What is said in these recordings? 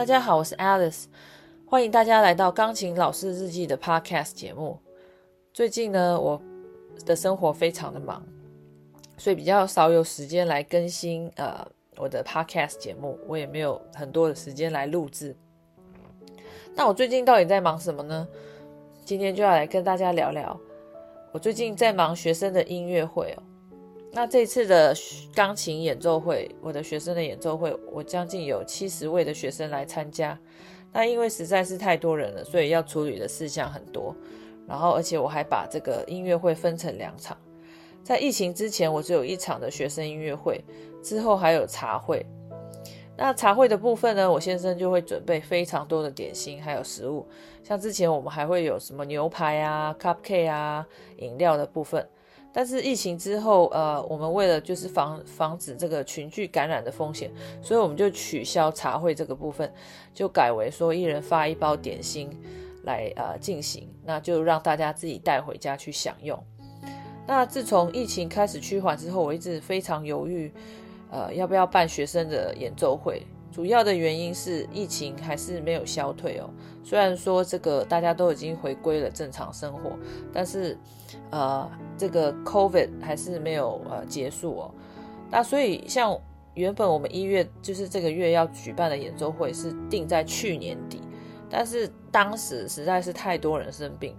大家好，我是 Alice，欢迎大家来到钢琴老师日记的 Podcast 节目。最近呢，我的生活非常的忙，所以比较少有时间来更新呃我的 Podcast 节目，我也没有很多的时间来录制。那我最近到底在忙什么呢？今天就要来跟大家聊聊，我最近在忙学生的音乐会哦。那这次的钢琴演奏会，我的学生的演奏会，我将近有七十位的学生来参加。那因为实在是太多人了，所以要处理的事项很多。然后，而且我还把这个音乐会分成两场。在疫情之前，我只有一场的学生音乐会，之后还有茶会。那茶会的部分呢，我先生就会准备非常多的点心，还有食物。像之前我们还会有什么牛排啊、cupcake 啊、饮料的部分。但是疫情之后，呃，我们为了就是防防止这个群聚感染的风险，所以我们就取消茶会这个部分，就改为说一人发一包点心来呃进行，那就让大家自己带回家去享用。那自从疫情开始趋缓之后，我一直非常犹豫，呃，要不要办学生的演奏会。主要的原因是疫情还是没有消退哦。虽然说这个大家都已经回归了正常生活，但是呃，这个 COVID 还是没有呃结束哦。那所以像原本我们一月就是这个月要举办的演奏会是定在去年底，但是当时实在是太多人生病，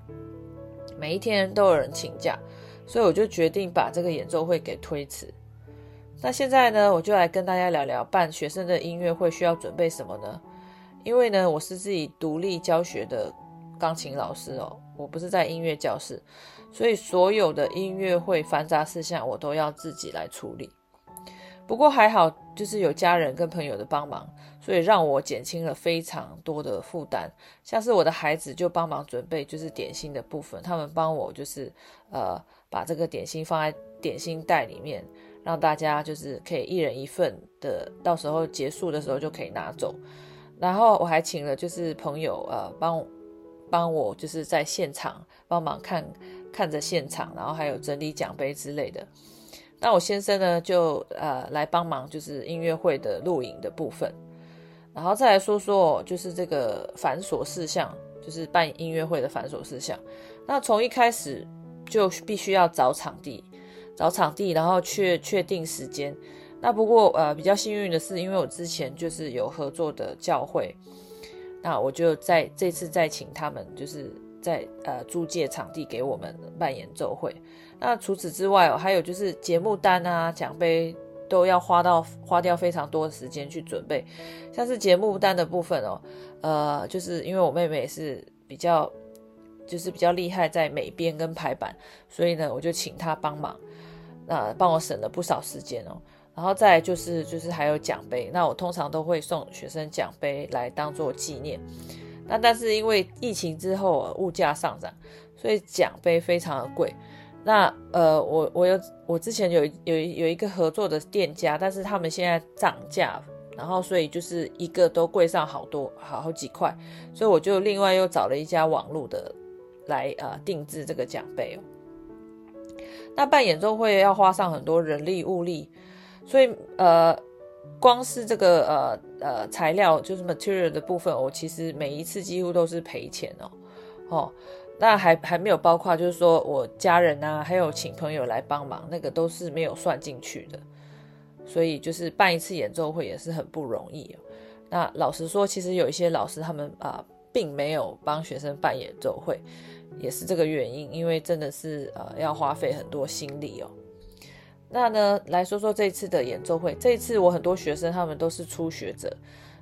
每一天都有人请假，所以我就决定把这个演奏会给推迟。那现在呢，我就来跟大家聊聊办学生的音乐会需要准备什么呢？因为呢，我是自己独立教学的钢琴老师哦，我不是在音乐教室，所以所有的音乐会繁杂事项我都要自己来处理。不过还好，就是有家人跟朋友的帮忙，所以让我减轻了非常多的负担。像是我的孩子就帮忙准备就是点心的部分，他们帮我就是呃把这个点心放在点心袋里面。让大家就是可以一人一份的，到时候结束的时候就可以拿走。然后我还请了就是朋友呃帮帮我就是在现场帮忙看看着现场，然后还有整理奖杯之类的。那我先生呢就呃来帮忙就是音乐会的录影的部分，然后再来说说就是这个繁琐事项，就是办音乐会的繁琐事项。那从一开始就必须要找场地。找场地，然后确确定时间。那不过呃比较幸运的是，因为我之前就是有合作的教会，那我就在这次再请他们，就是在呃租借场地给我们办演奏会。那除此之外哦，还有就是节目单啊、奖杯都要花到花掉非常多的时间去准备。像是节目单的部分哦，呃，就是因为我妹妹是比较就是比较厉害在美编跟排版，所以呢，我就请她帮忙。那帮我省了不少时间哦，然后再就是就是还有奖杯，那我通常都会送学生奖杯来当做纪念。那但是因为疫情之后物价上涨，所以奖杯非常的贵。那呃我我有我之前有有有一个合作的店家，但是他们现在涨价，然后所以就是一个都贵上好多好好几块，所以我就另外又找了一家网络的来呃定制这个奖杯哦。那办演奏会要花上很多人力物力，所以呃，光是这个呃呃材料就是 material 的部分，我其实每一次几乎都是赔钱哦哦。那还还没有包括就是说我家人啊，还有请朋友来帮忙，那个都是没有算进去的。所以就是办一次演奏会也是很不容易。那老实说，其实有一些老师他们啊，呃，并没有帮学生办演奏会。也是这个原因，因为真的是呃要花费很多心力哦。那呢，来说说这次的演奏会。这一次我很多学生他们都是初学者，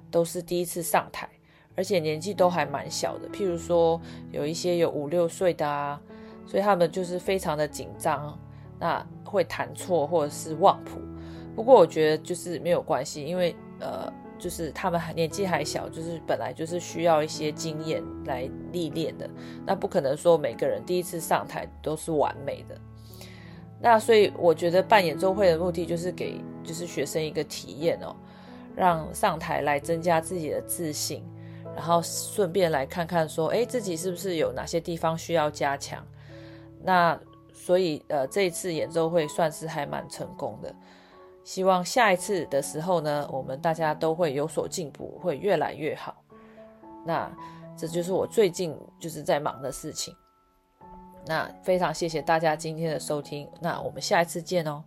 都是第一次上台，而且年纪都还蛮小的。譬如说有一些有五六岁的啊，所以他们就是非常的紧张，那会弹错或者是忘谱。不过我觉得就是没有关系，因为呃。就是他们还年纪还小，就是本来就是需要一些经验来历练的，那不可能说每个人第一次上台都是完美的。那所以我觉得办演奏会的目的就是给就是学生一个体验哦，让上台来增加自己的自信，然后顺便来看看说，诶，自己是不是有哪些地方需要加强。那所以呃这一次演奏会算是还蛮成功的。希望下一次的时候呢，我们大家都会有所进步，会越来越好。那这就是我最近就是在忙的事情。那非常谢谢大家今天的收听，那我们下一次见哦。